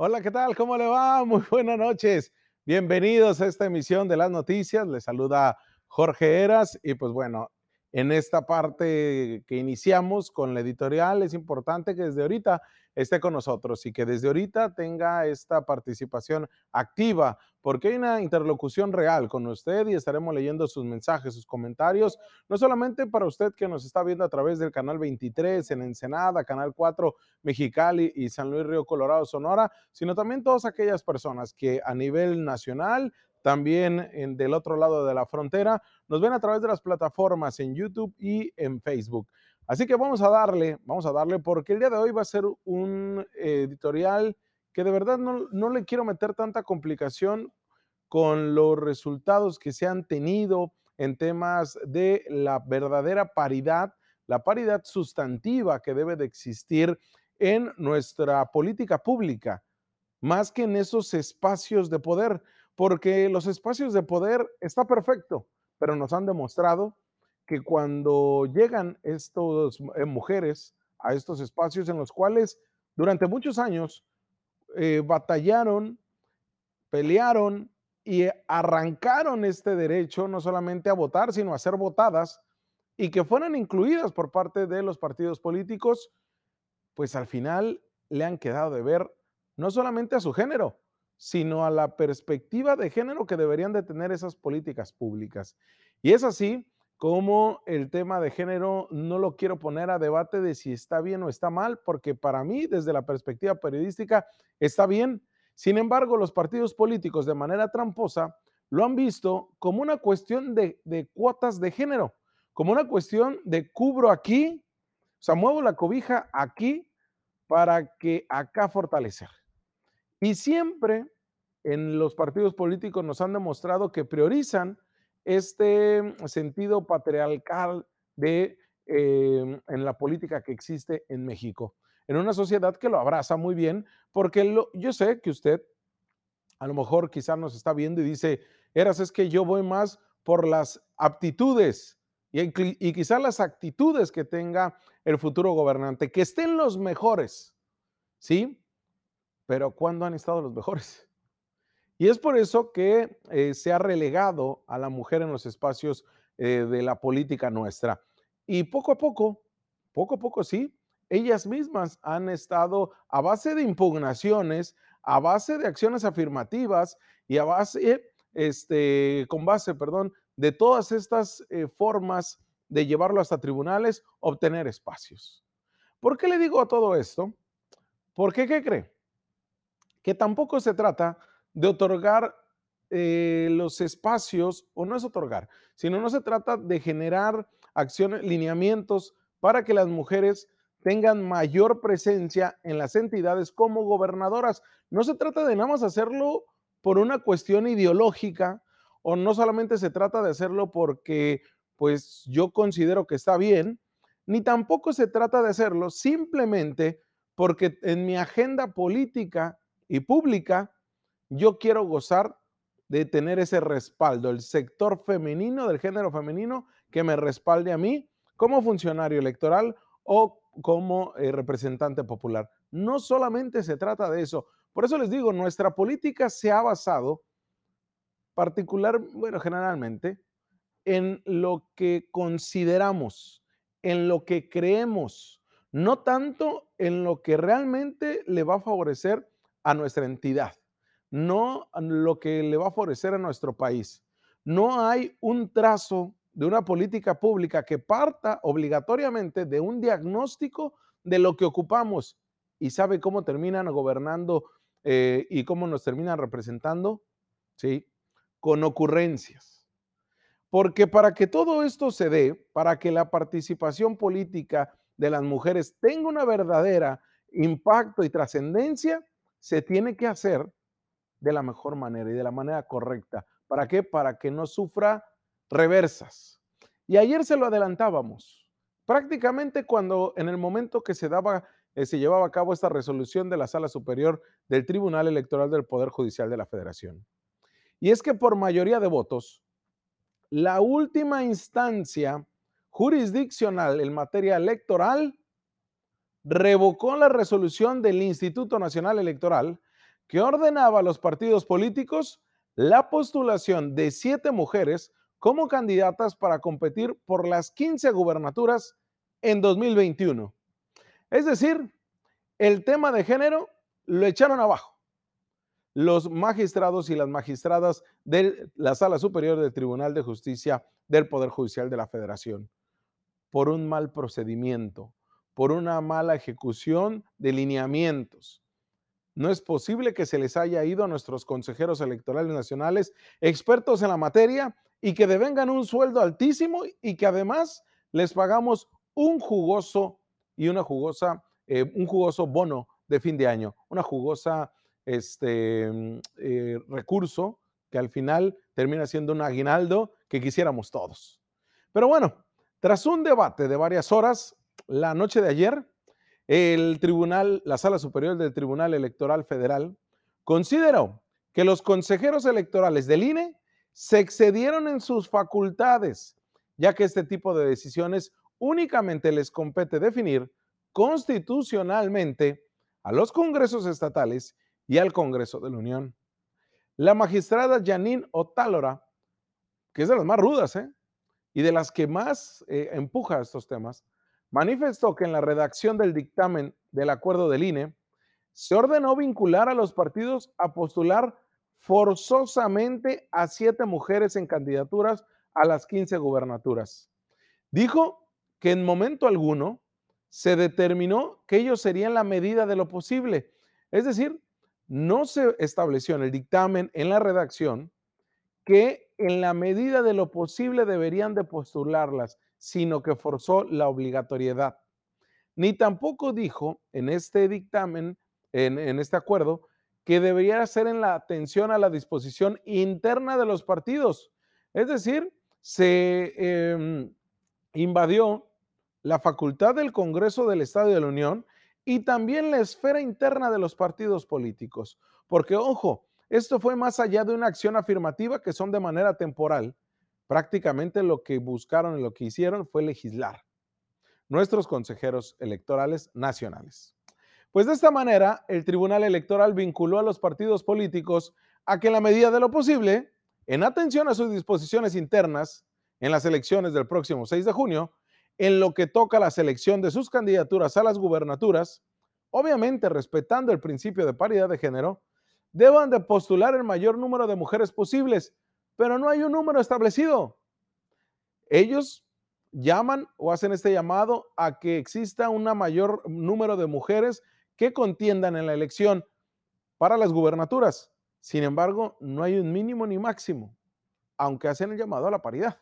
Hola, ¿qué tal? ¿Cómo le va? Muy buenas noches. Bienvenidos a esta emisión de las noticias. Les saluda Jorge Eras y pues bueno, en esta parte que iniciamos con la editorial es importante que desde ahorita esté con nosotros y que desde ahorita tenga esta participación activa, porque hay una interlocución real con usted y estaremos leyendo sus mensajes, sus comentarios, no solamente para usted que nos está viendo a través del canal 23 en Ensenada, canal 4 Mexicali y San Luis Río Colorado, Sonora, sino también todas aquellas personas que a nivel nacional también en, del otro lado de la frontera, nos ven a través de las plataformas en YouTube y en Facebook. Así que vamos a darle, vamos a darle, porque el día de hoy va a ser un editorial que de verdad no, no le quiero meter tanta complicación con los resultados que se han tenido en temas de la verdadera paridad, la paridad sustantiva que debe de existir en nuestra política pública, más que en esos espacios de poder, porque los espacios de poder está perfecto, pero nos han demostrado que cuando llegan estas eh, mujeres a estos espacios en los cuales durante muchos años eh, batallaron, pelearon y arrancaron este derecho no solamente a votar, sino a ser votadas y que fueran incluidas por parte de los partidos políticos, pues al final le han quedado de ver no solamente a su género, sino a la perspectiva de género que deberían de tener esas políticas públicas. Y es así como el tema de género no lo quiero poner a debate de si está bien o está mal, porque para mí, desde la perspectiva periodística, está bien. Sin embargo, los partidos políticos de manera tramposa lo han visto como una cuestión de, cuotas de género, como una cuestión de cubro aquí, o sea, muevo la cobija aquí para que acá fortalecer. Y siempre en los partidos políticos nos han demostrado que priorizan este sentido patriarcal de, em, en la política que existe en México, en una sociedad que lo abraza muy bien, porque yo sé que usted a lo mejor quizás nos está viendo y dice, Eras, es que yo voy más por las aptitudes y, y quizás las actitudes que tenga el futuro gobernante, que estén los mejores, ¿sí? Pero ¿cuándo han estado los mejores? Y es por eso que eh, se ha relegado a la mujer en los espacios eh, de la política nuestra. Y poco a poco, poco a poco sí, ellas mismas han estado a base de impugnaciones, a base de acciones afirmativas y a base, este, con base, perdón, de todas estas eh, formas de llevarlo hasta tribunales, obtener espacios. ¿Por qué le digo todo esto? Porque, ¿qué cree? Que tampoco se trata de otorgar eh, los espacios, o no es otorgar, sino no se trata de generar acciones, lineamientos para que las mujeres tengan mayor presencia en las entidades como gobernadoras. No se trata de nada más hacerlo por una cuestión ideológica o no solamente se trata de hacerlo porque pues yo considero que está bien, ni tampoco se trata de hacerlo simplemente porque en mi agenda política y pública yo quiero gozar de tener ese respaldo, el sector femenino, del género femenino, que me respalde a mí como funcionario electoral o como eh, representante popular. No solamente se trata de eso. Por eso les digo, nuestra política se ha basado particular, bueno, generalmente, en lo que consideramos, en lo que creemos, no tanto en lo que realmente le va a favorecer a nuestra entidad no lo que le va a favorecer a nuestro país. No hay un trazo de una política pública que parta obligatoriamente de un diagnóstico de lo que ocupamos y sabe cómo terminan gobernando eh, y cómo nos terminan representando, ¿sí? Con ocurrencias. Porque para que todo esto se dé, para que la participación política de las mujeres tenga una verdadera impacto y trascendencia, se tiene que hacer de la mejor manera y de la manera correcta. ¿Para qué? Para que no sufra reversas. Y ayer se lo adelantábamos. Prácticamente cuando en el momento que se daba eh, se llevaba a cabo esta resolución de la Sala Superior del Tribunal Electoral del Poder Judicial de la Federación. Y es que por mayoría de votos, la última instancia jurisdiccional en materia electoral revocó la resolución del Instituto Nacional Electoral que ordenaba a los partidos políticos la postulación de siete mujeres como candidatas para competir por las 15 gubernaturas en 2021. Es decir, el tema de género lo echaron abajo. Los magistrados y las magistradas de la Sala Superior del Tribunal de Justicia del Poder Judicial de la Federación por un mal procedimiento, por una mala ejecución de lineamientos. No es posible que se les haya ido a nuestros consejeros electorales nacionales expertos en la materia y que devengan un sueldo altísimo y que además les pagamos un jugoso y una jugosa, eh, un jugoso bono de fin de año, una jugosa este, mm, eh, recurso que al final termina siendo un aguinaldo que quisiéramos todos. Pero bueno, tras un debate de varias horas, la noche de ayer, el tribunal, la Sala Superior del Tribunal Electoral Federal, consideró que los consejeros electorales del INE se excedieron en sus facultades, ya que este tipo de decisiones únicamente les compete definir constitucionalmente a los congresos estatales y al Congreso de la Unión. La magistrada Janine Otálora, que es de las más rudas ¿eh? y de las que más eh, empuja estos temas, manifestó que en la redacción del dictamen del acuerdo del INE se ordenó vincular a los partidos a postular forzosamente a siete mujeres en candidaturas a las 15 gubernaturas. Dijo que en momento alguno se determinó que ellos serían la medida de lo posible. Es decir, no se estableció en el dictamen, en la redacción, que en la medida de lo posible deberían de postularlas, sino que forzó la obligatoriedad. Ni tampoco dijo en este dictamen, en, este acuerdo, que debería ser en la atención a la disposición interna de los partidos. Es decir, se em, invadió la facultad del Congreso del Estado de la Unión y también la esfera interna de los partidos políticos. Porque, ojo, esto fue más allá de una acción afirmativa que son de manera temporal. Prácticamente lo que buscaron y lo que hicieron fue legislar nuestros consejeros electorales nacionales. Pues de esta manera, el Tribunal Electoral vinculó a los partidos políticos a que en la medida de lo posible, en atención a sus disposiciones internas en las elecciones del próximo 6 de junio, en lo que toca la selección de sus candidaturas a las gubernaturas, obviamente respetando el principio de paridad de género, deban de postular el mayor número de mujeres posibles, pero no hay un número establecido. Ellos llaman o hacen este llamado a que exista un mayor número de mujeres que contiendan en la elección para las gubernaturas. Sin embargo, no hay un mínimo ni máximo, aunque hacen el llamado a la paridad.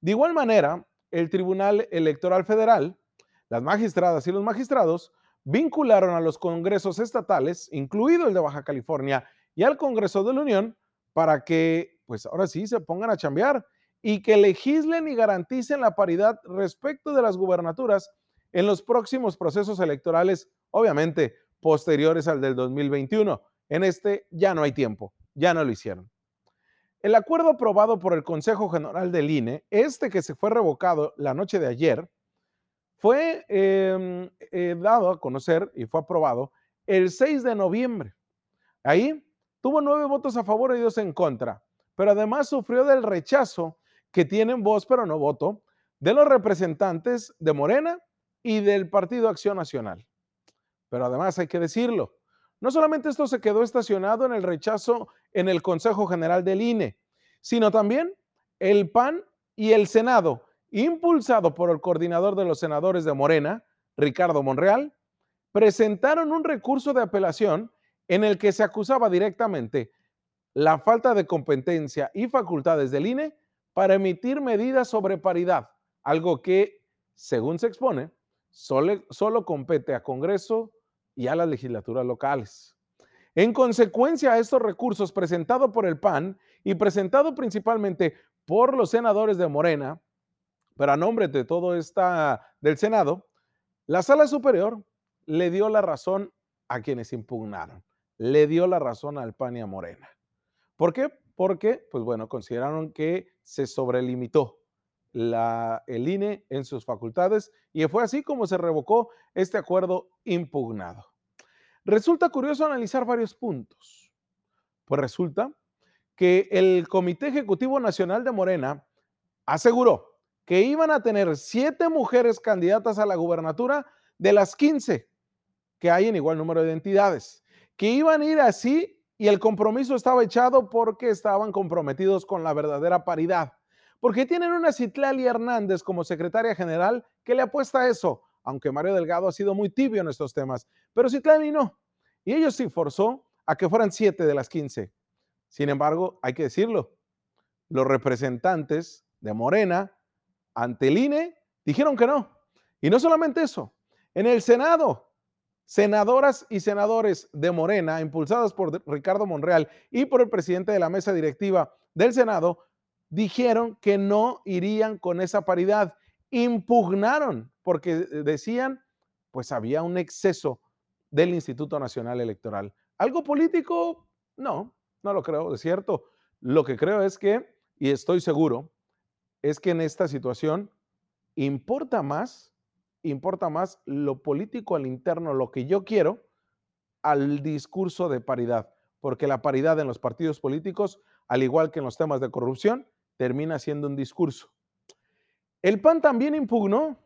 De igual manera, el Tribunal Electoral Federal, las magistradas y los magistrados vincularon a los congresos estatales, incluido el de Baja California, y al Congreso de la Unión, para que, pues ahora sí, se pongan a chambear y que legislen y garanticen la paridad respecto de las gubernaturas en los próximos procesos electorales obviamente posteriores al del 2021. En este ya no hay tiempo, ya no lo hicieron. El acuerdo aprobado por el Consejo General del INE, este que se fue revocado la noche de ayer, fue em, eh, dado a conocer y fue aprobado el 6 de noviembre. Ahí tuvo nueve votos a favor y dos en contra, pero además sufrió del rechazo que tienen voz pero no voto de los representantes de Morena y del Partido Acción Nacional. Pero además hay que decirlo, no solamente esto se quedó estacionado en el rechazo en el Consejo General del INE, sino también el PAN y el Senado, impulsado por el coordinador de los senadores de Morena, Ricardo Monreal, presentaron un recurso de apelación en el que se acusaba directamente la falta de competencia y facultades del INE para emitir medidas sobre paridad, algo que, según se expone, solo, solo compete a Congreso y a las legislaturas locales. En consecuencia a estos recursos presentados por el PAN y presentado principalmente por los senadores de Morena, pero a nombre de todo esta del Senado, la Sala Superior le dio la razón a quienes impugnaron, le dio la razón al PAN y a Morena. ¿Por qué? Porque, pues bueno, consideraron que se sobrelimitó la, el INE en sus facultades y fue así como se revocó este acuerdo impugnado. Resulta curioso analizar varios puntos. Pues resulta que el Comité Ejecutivo Nacional de Morena aseguró que iban a tener siete mujeres candidatas a la gubernatura de las 15 que hay en igual número de entidades, que iban a ir así y el compromiso estaba echado porque estaban comprometidos con la verdadera paridad, porque tienen una Citlali Hernández como secretaria general que le apuesta a eso, aunque Mario Delgado ha sido muy tibio en estos temas, pero Citlali no. Y ellos sí forzó a que fueran siete de las 15. Sin embargo, hay que decirlo, los representantes de Morena ante el INE dijeron que no. Y no solamente eso, en el Senado, senadoras y senadores de Morena, impulsadas por Ricardo Monreal y por el presidente de la mesa directiva del Senado, dijeron que no irían con esa paridad. Impugnaron porque decían, pues había un exceso del Instituto Nacional Electoral. ¿Algo político? No, no lo creo, es cierto. Lo que creo es que, y estoy seguro, es que en esta situación importa más, importa más lo político al interno, lo que yo quiero, al discurso de paridad, porque la paridad en los partidos políticos, al igual que en los temas de corrupción, termina siendo un discurso. El PAN también impugnó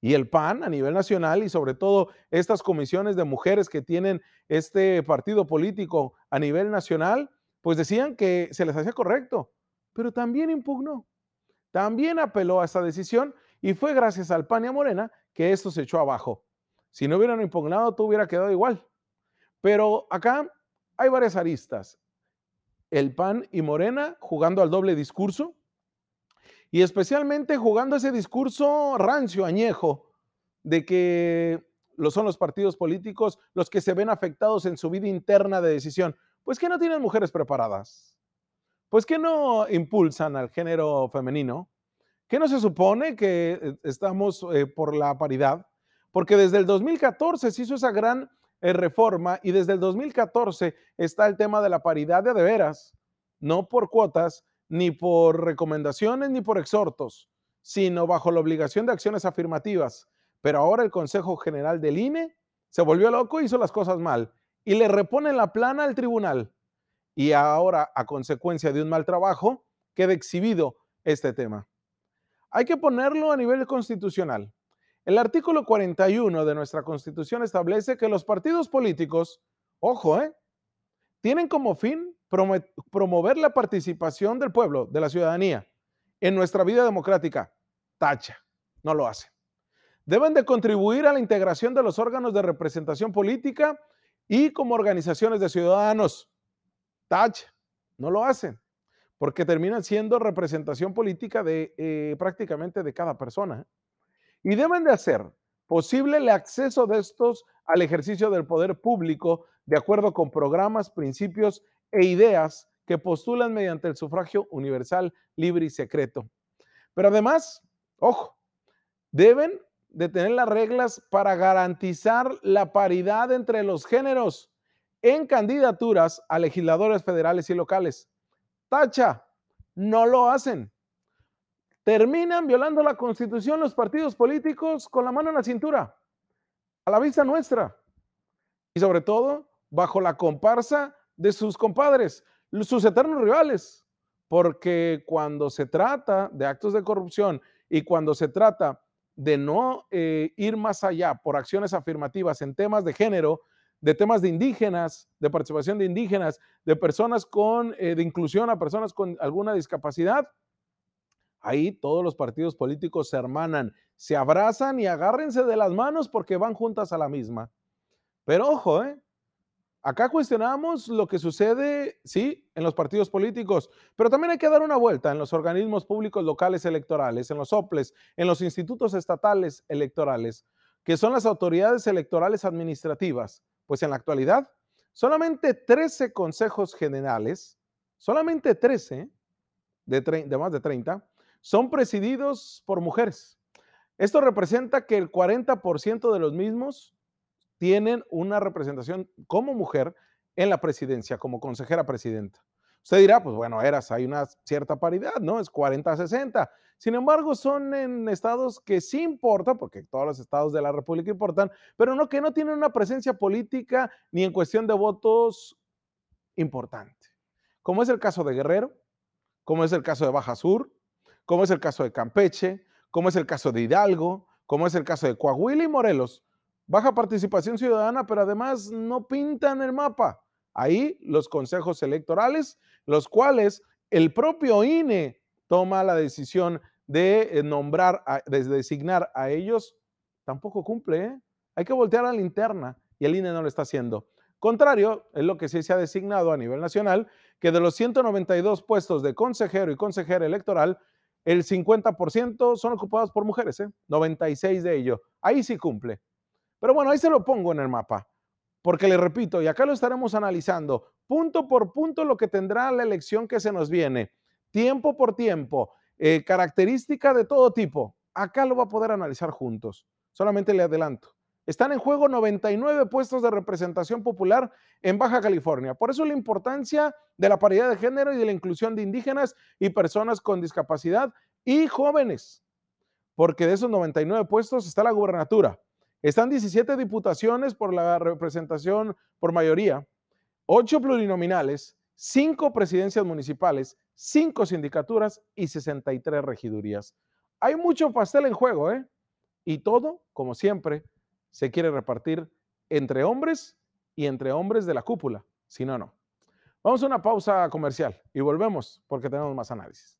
y el PAN a nivel nacional y sobre todo estas comisiones de mujeres que tienen este partido político a nivel nacional, pues decían que se les hacía correcto, pero también impugnó. También apeló a esta decisión y fue gracias al PAN y a Morena que esto se echó abajo. Si no hubieran impugnado, todo hubiera quedado igual. Pero acá hay varias aristas. El PAN y Morena jugando al doble discurso, y especialmente jugando ese discurso rancio, añejo, de que lo son los partidos políticos los que se ven afectados en su vida interna de decisión. Pues que no tienen mujeres preparadas. Pues que no impulsan al género femenino. Que no se supone que eh, estamos eh, por la paridad. Porque desde el 2014 se hizo esa gran eh, reforma y desde el 2014 está el tema de la paridad de de veras, no por cuotas, ni por recomendaciones ni por exhortos, sino bajo la obligación de acciones afirmativas. Pero ahora el Consejo General del INE se volvió loco y hizo las cosas mal y le repone la plana al tribunal. Y ahora, a consecuencia de un mal trabajo, queda exhibido este tema. Hay que ponerlo a nivel constitucional. El artículo 41 de nuestra Constitución establece que los partidos políticos, ojo, ¿eh? tienen como fin promover la participación del pueblo, de la ciudadanía, en nuestra vida democrática. Tacha, no lo hace. Deben de contribuir a la integración de los órganos de representación política y como organizaciones de ciudadanos. Tacha, no lo hacen, porque terminan siendo representación política de eh, prácticamente de cada persona. Y deben de hacer posible el acceso de estos al ejercicio del poder público de acuerdo con programas, principios e ideas que postulan mediante el sufragio universal, libre y secreto. Pero además, ojo, deben de tener las reglas para garantizar la paridad entre los géneros en candidaturas a legisladores federales y locales. No lo hacen. Terminan violando la constitución los partidos políticos con la mano en la cintura, a la vista nuestra. Y sobre todo, bajo la comparsa de sus compadres, sus eternos rivales. Porque cuando se trata de actos de corrupción y cuando se trata de no eh, ir más allá por acciones afirmativas en temas de género, de temas de indígenas, de participación de indígenas, de personas con, eh, de inclusión a personas con alguna discapacidad, ahí todos los partidos políticos se hermanan, se abrazan y agárrense de las manos porque van juntas a la misma. Pero ojo, ¿eh? Acá cuestionamos lo que sucede, sí, en los partidos políticos, pero también hay que dar una vuelta en los organismos públicos locales electorales, en los OPLES, en los institutos estatales electorales, que son las autoridades electorales administrativas. Pues en la actualidad, solamente 13 consejos generales, solamente 13 de, más de 30, son presididos por mujeres. Esto representa que el 40% de los mismos tienen una representación como mujer en la presidencia, como consejera presidenta. Usted dirá, pues bueno, eras, hay una cierta paridad, ¿no? Es 40-60. Sin embargo, son en estados que sí importan, porque todos los estados de la República importan, pero no que no tienen una presencia política ni en cuestión de votos importante. Como es el caso de Guerrero, como es el caso de Baja Sur, como es el caso de Campeche, como es el caso de Hidalgo, como es el caso de Coahuila y Morelos. Baja participación ciudadana, pero además no pintan el mapa. Ahí los consejos electorales, los cuales el propio INE toma la decisión de eh, nombrar, de designar a ellos, tampoco cumple. ¿eh? Hay que voltear a la interna y el INE no lo está haciendo. Contrario, es lo que sí se ha designado a nivel nacional, que de los 192 puestos de consejero y consejera electoral, el 50% son ocupados por mujeres, ¿eh? 96 de ellos. Ahí sí cumple. Pero bueno, ahí se lo pongo en el mapa. Porque le repito, y acá lo estaremos analizando punto por punto lo que tendrá la elección que se nos viene, tiempo por tiempo, eh, característica de todo tipo. Acá lo va a poder analizar juntos. Solamente le adelanto. Están en juego 99 puestos de representación popular en Baja California. Por eso la importancia de la paridad de género y de la inclusión de indígenas y personas con discapacidad y jóvenes. Porque de esos 99 puestos está la gubernatura, están 17 diputaciones por la representación por mayoría, 8 plurinominales, 5 presidencias municipales, 5 sindicaturas y 63 regidurías. Hay mucho pastel en juego, ¿eh? Y todo, como siempre, se quiere repartir entre hombres y entre hombres de la cúpula. Si no, no. Vamos a una pausa comercial y volvemos porque tenemos más análisis.